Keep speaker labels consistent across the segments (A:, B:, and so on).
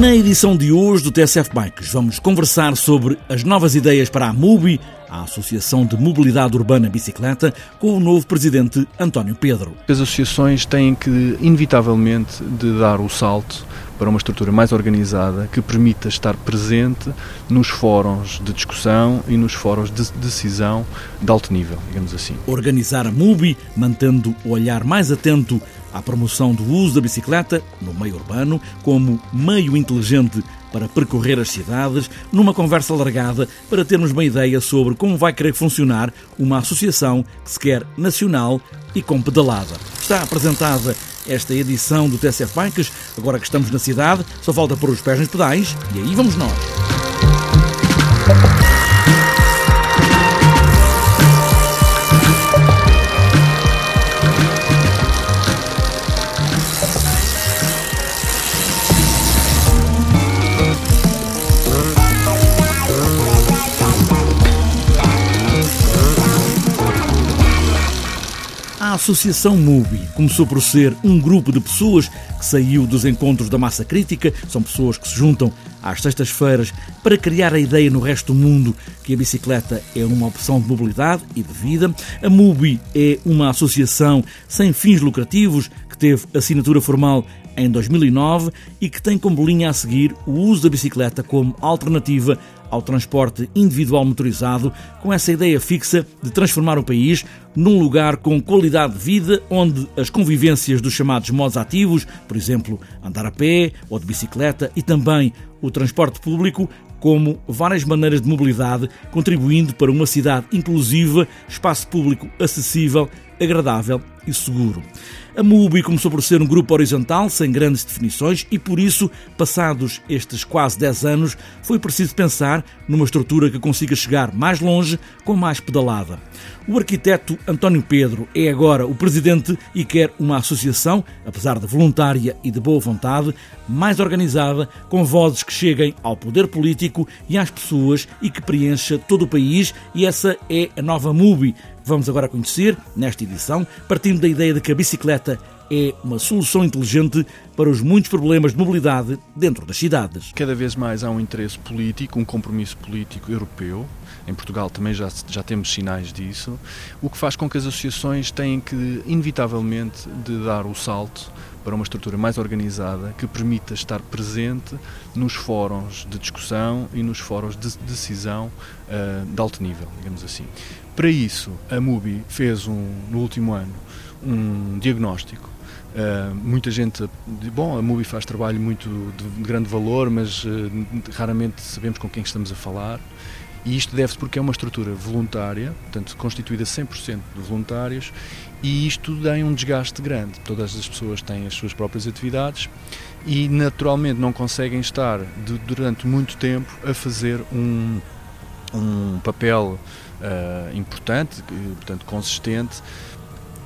A: Na edição de hoje do TSF Bikes, vamos conversar sobre as novas ideias para a MUBI, a Associação de Mobilidade Urbana Bicicleta, com o novo presidente António Pedro.
B: As associações têm que, inevitavelmente, de dar o salto para uma estrutura mais organizada que permita estar presente nos fóruns de discussão e nos fóruns de decisão de alto nível, digamos assim.
A: Organizar a MUBI, mantendo o olhar mais atento à promoção do uso da bicicleta no meio urbano como meio inteligente para percorrer as cidades, numa conversa alargada para termos uma ideia sobre como vai querer funcionar uma associação que se quer nacional e com pedalada. Está apresentada esta edição do TSF Bikes. Agora que estamos na cidade, só falta pôr os pés nos pedais e aí vamos nós. Associação MUBI começou por ser um grupo de pessoas que saiu dos encontros da massa crítica. São pessoas que se juntam às sextas-feiras para criar a ideia no resto do mundo que a bicicleta é uma opção de mobilidade e de vida. A MUBI é uma associação sem fins lucrativos que teve assinatura formal em 2009 e que tem como linha a seguir o uso da bicicleta como alternativa ao transporte individual motorizado, com essa ideia fixa de transformar o país num lugar com qualidade de vida, onde as convivências dos chamados modos ativos, por exemplo, andar a pé ou de bicicleta, e também o transporte público, como várias maneiras de mobilidade, contribuindo para uma cidade inclusiva, espaço público acessível, agradável e seguro. A MUBI começou por ser um grupo horizontal, sem grandes definições, e por isso, passados estes quase 10 anos, foi preciso pensar numa estrutura que consiga chegar mais longe com mais pedalada. O arquiteto António Pedro é agora o presidente e quer uma associação, apesar de voluntária e de boa vontade, mais organizada, com vozes que cheguem ao poder político e às pessoas e que preencha todo o país, e essa é a nova MUBI. Vamos agora conhecer, nesta edição, partindo da ideia de que a bicicleta é uma solução inteligente para os muitos problemas de mobilidade dentro das cidades.
B: Cada vez mais há um interesse político, um compromisso político europeu. Em Portugal também já, já temos sinais disso, o que faz com que as associações tenham que, inevitavelmente, de dar o salto para uma estrutura mais organizada que permita estar presente nos fóruns de discussão e nos fóruns de decisão uh, de alto nível, digamos assim. Para isso, a MUBI fez um, no último ano um diagnóstico Uh, muita gente diz, bom, a MUBI faz trabalho muito de, de grande valor, mas uh, raramente sabemos com quem estamos a falar. E isto deve-se porque é uma estrutura voluntária, portanto, constituída 100% de voluntários, e isto tem um desgaste grande. Todas as pessoas têm as suas próprias atividades e, naturalmente, não conseguem estar de, durante muito tempo a fazer um, um papel uh, importante, portanto, consistente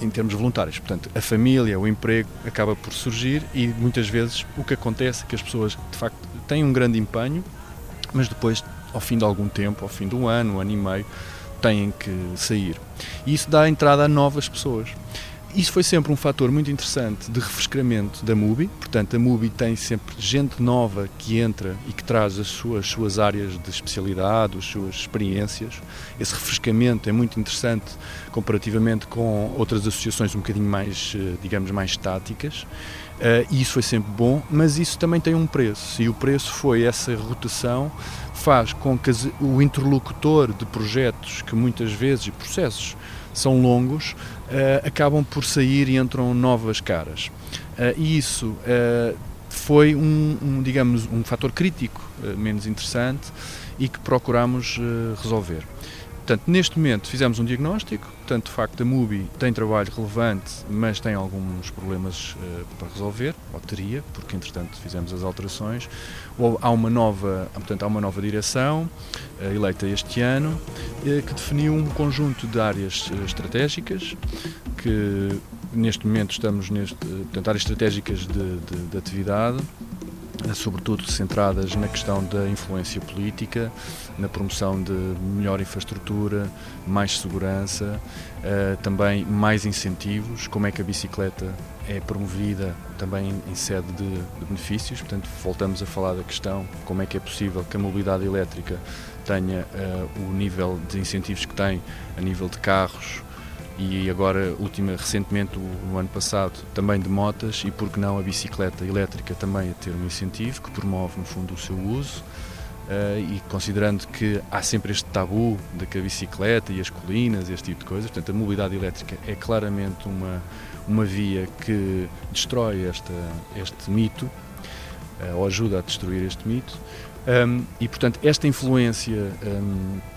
B: em termos voluntários. Portanto, a família, o emprego acaba por surgir e muitas vezes o que acontece é que as pessoas de facto têm um grande empenho, mas depois, ao fim de algum tempo, ao fim de um ano, um ano e meio, têm que sair. E isso dá entrada a novas pessoas. Isso foi sempre um fator muito interessante de refrescamento da MUBI, portanto a MUBI tem sempre gente nova que entra e que traz as suas, suas áreas de especialidade, as suas experiências. Esse refrescamento é muito interessante comparativamente com outras associações um bocadinho mais, eh, digamos, mais estáticas. Uh, e isso foi sempre bom, mas isso também tem um preço, e o preço foi essa rotação faz com que o interlocutor de projetos que muitas vezes, e processos, são longos, uh, acabam por sair e entram novas caras. Uh, e isso uh, foi um, um, digamos, um fator crítico menos interessante e que procuramos resolver. Portanto, neste momento fizemos um diagnóstico, portanto, de facto, a MUBI tem trabalho relevante, mas tem alguns problemas uh, para resolver, ou teria, porque entretanto fizemos as alterações. Ou há uma nova, portanto, há uma nova direção uh, eleita este ano, uh, que definiu um conjunto de áreas estratégicas, que neste momento estamos neste, portanto, áreas estratégicas de, de, de atividade, sobretudo centradas na questão da influência política, na promoção de melhor infraestrutura, mais segurança, uh, também mais incentivos, como é que a bicicleta é promovida também em sede de, benefícios, portanto voltamos a falar da questão como é que é possível que a mobilidade elétrica tenha uh, o nível de incentivos que tem a nível de carros, e agora, ultima, recentemente, no ano passado, também de motas e, por que não, a bicicleta elétrica também a ter um incentivo que promove, no fundo, o seu uso. Uh, e considerando que há sempre este tabu de que a bicicleta e as colinas, este tipo de coisas, portanto, a mobilidade elétrica é claramente uma, uma via que destrói esta, este mito, uh, ou ajuda a destruir este mito. Um, e, portanto, esta influência. Um,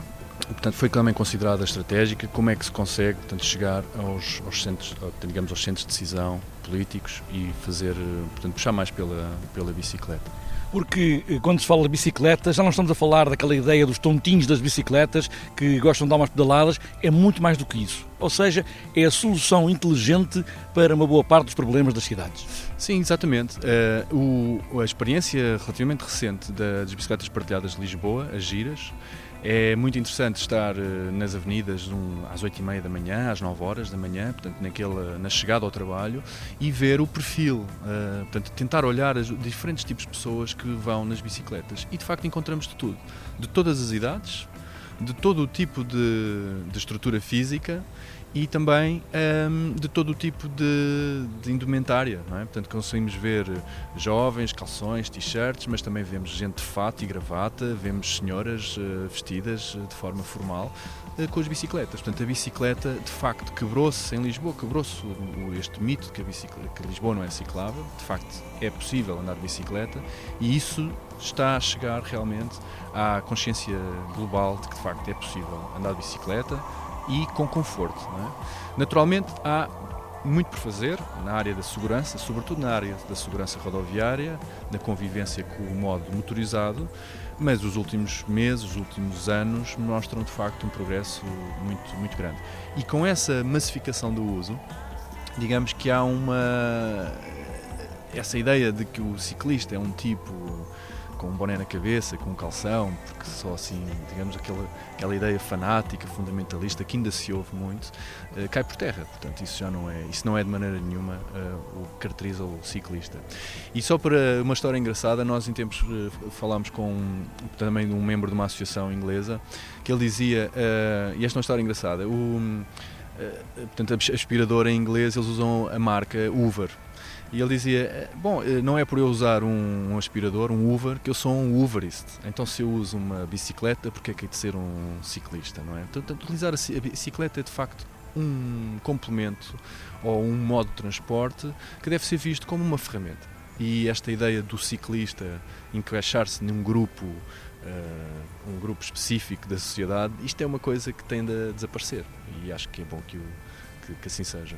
B: portanto, foi também considerada estratégica como é que se consegue portanto, chegar aos, aos centros, digamos, aos centros de decisão políticos e fazer, portanto, puxar mais pela, pela bicicleta.
A: Porque eh, quando se fala de bicicleta, já não estamos a falar daquela ideia dos tontinhos das bicicletas que gostam de dar umas pedaladas, é muito mais do que isso. Ou seja, é a solução inteligente para uma boa parte dos problemas das cidades.
B: Sim, exatamente. Uh, o, a experiência relativamente recente das bicicletas partilhadas de Lisboa, as giras, é muito interessante estar eh, nas avenidas um, às 8h30 da manhã, às 9 horas da manhã, portanto, naquela, na chegada ao trabalho, e ver o perfil, uh, portanto, tentar olhar os diferentes tipos de pessoas que vão nas bicicletas. E de facto encontramos de tudo, de todas as idades, de todo o tipo de, de estrutura física e também um, de todo o tipo de, de indumentária. É? Portanto, conseguimos ver jovens, calções, t-shirts, mas também vemos gente de fato e gravata, vemos senhoras uh, vestidas de forma formal uh, com as bicicletas. Portanto, a bicicleta de facto quebrou-se em Lisboa, quebrou-se este mito de que, a bicicleta, que Lisboa não é ciclável. De facto, é possível andar de bicicleta e isso está a chegar realmente à consciência global de que de facto é possível andar de bicicleta e com conforto. É? Naturalmente, há muito por fazer na área da segurança, sobretudo na área da segurança rodoviária, na convivência com o modo motorizado, mas os últimos meses, os últimos anos mostram de facto um progresso muito, muito grande. E com essa massificação do uso, digamos que há uma. essa ideia de que o ciclista é um tipo com um boné na cabeça, com um calção, porque só assim, digamos, aquela, aquela ideia fanática, fundamentalista, que ainda se ouve muito, uh, cai por terra. Portanto, isso já não é, isso não é de maneira nenhuma uh, o que caracteriza o ciclista. E só para uma história engraçada, nós em tempos uh, falámos com também um membro de uma associação inglesa, que ele dizia, e esta é uma história engraçada, o, portanto, aspirador em inglês, eles usam a marca Hoover, e ele dizia: eh, Bom, eh, não é por eu usar um, aspirador, um Uber, que eu sou um Uberist. Então, se eu uso uma bicicleta, porque é que é de ser um ciclista, não é? Portanto, utilizar a bicicleta é de facto um complemento ou um modo de transporte que deve ser visto como uma ferramenta. E esta ideia do ciclista encaixar-se num grupo, uh, um grupo específico da sociedade, isto é uma coisa que tende a desaparecer. E acho que é bom que, o, que, que assim seja.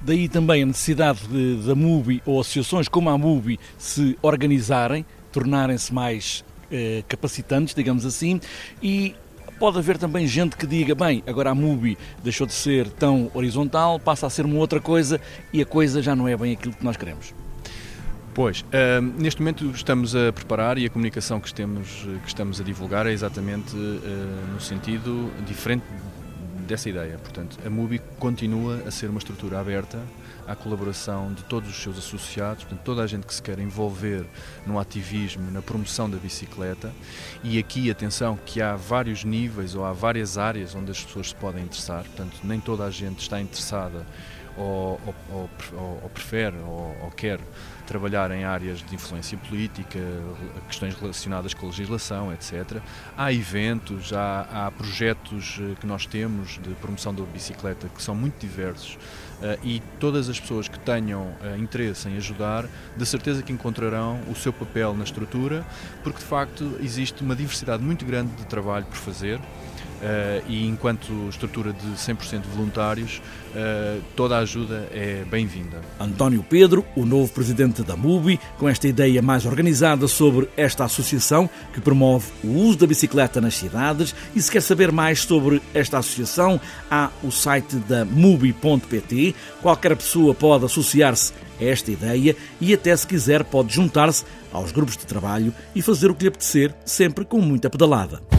A: Daí também a necessidade da MUBI ou associações como a MUBI se organizarem, tornarem-se mais eh, capacitantes, digamos assim, e pode haver também gente que diga, bem, agora a MUBI deixou de ser tão horizontal, passa a ser uma outra coisa e a coisa já não é bem aquilo que nós queremos.
B: Pois, uh, neste momento estamos a preparar e a comunicação que estamos, que estamos a divulgar é exatamente uh, no sentido diferente dessa ideia. Portanto, a MUBI continua a ser uma estrutura aberta à colaboração de todos os seus associados, portanto, toda a gente que se quer envolver no ativismo, na promoção da bicicleta. E aqui, atenção, que há vários níveis ou há várias áreas onde as pessoas se podem interessar, portanto, nem toda a gente está interessada ou, ou, ou, ou prefere ou, quer trabalhar em áreas de influência política, questões relacionadas com a legislação, etc. Há eventos, há, há projetos eh, que nós temos de promoção da bicicleta que são muito diversos Uh, e todas as pessoas que tenham uh, interesse em ajudar, de certeza que encontrarão o seu papel na estrutura, porque de facto existe uma diversidade muito grande de trabalho por fazer Uh, e enquanto estrutura de 100% voluntários, uh, toda a ajuda é bem-vinda.
A: António Pedro, o novo presidente da MUBI, com esta ideia mais organizada sobre esta associação que promove o uso da bicicleta nas cidades. E se quer saber mais sobre esta associação, há o site da mubi.pt. Qualquer pessoa pode associar-se a esta ideia e, até se quiser, pode juntar-se aos grupos de trabalho e fazer o que lhe apetecer, sempre com muita pedalada.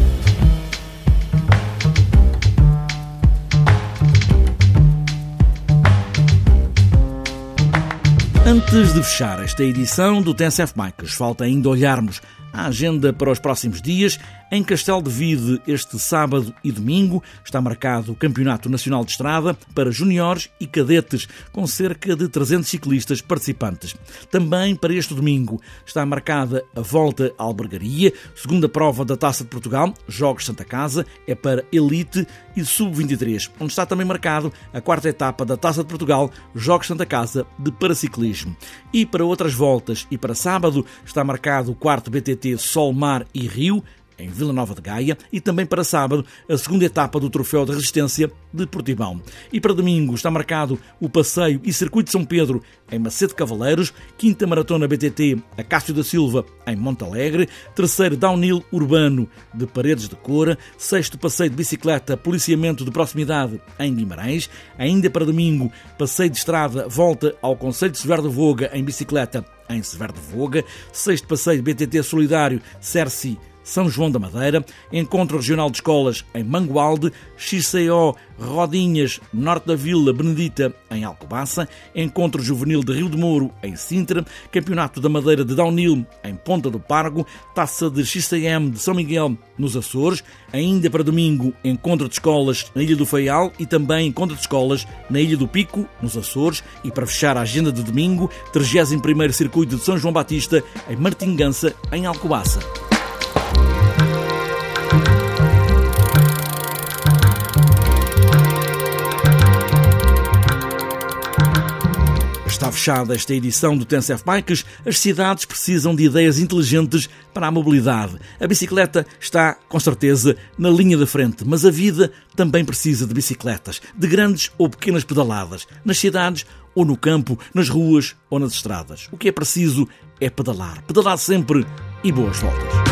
A: Antes de fechar esta edição do TNCF Bikes, falta ainda olharmos a agenda para os próximos dias. Em Castelo de Vide, este sábado e domingo, está marcado o Campeonato Nacional de Estrada para juniores e cadetes, com cerca de 300 ciclistas participantes. Também para este domingo está marcada a Volta à Albergaria, segunda prova da Taça de Portugal, Jogos Santa Casa, é para Elite e Sub-23, onde está também marcado a quarta etapa da Taça de Portugal, Jogos Santa Casa de Paraciclismo. E para outras voltas e para sábado está marcado o quarto BTT Sol, Mar e Rio, em Vila Nova de Gaia, e também para sábado, a segunda etapa do Troféu de Resistência de Portimão. E para domingo está marcado o Passeio e Circuito de São Pedro em Macete Cavaleiros, quinta Maratona BTT a Cássio da Silva em Montalegre, terceiro Downhill Urbano de Paredes de Cora, sexto Passeio de Bicicleta Policiamento de Proximidade em Guimarães, ainda para domingo Passeio de Estrada Volta ao Conselho de Severo de Voga em Bicicleta em Severo de Voga, sexto Passeio BTT Solidário Cerci são João da Madeira, Encontro Regional de Escolas em Mangualde, XCO Rodinhas, Norte da Vila Benedita em Alcobaça, Encontro Juvenil de Rio de Moro em Sintra, Campeonato da Madeira de Downhill em Ponta do Pargo, Taça de XCM de São Miguel nos Açores, ainda para domingo Encontro de Escolas na Ilha do Faial e também Encontro de Escolas na Ilha do Pico, nos Açores, e para fechar a agenda de domingo, 31º Circuito de São João Batista em Martingança, em Alcobaça. Fechada esta edição do TNCF Bikes. As cidades precisam de ideias inteligentes para a mobilidade. A bicicleta está, com certeza, na linha da frente, mas a vida também precisa de bicicletas, de grandes ou pequenas pedaladas, nas cidades ou no campo, nas ruas ou nas estradas. O que é preciso é pedalar. Pedalar sempre e boas voltas.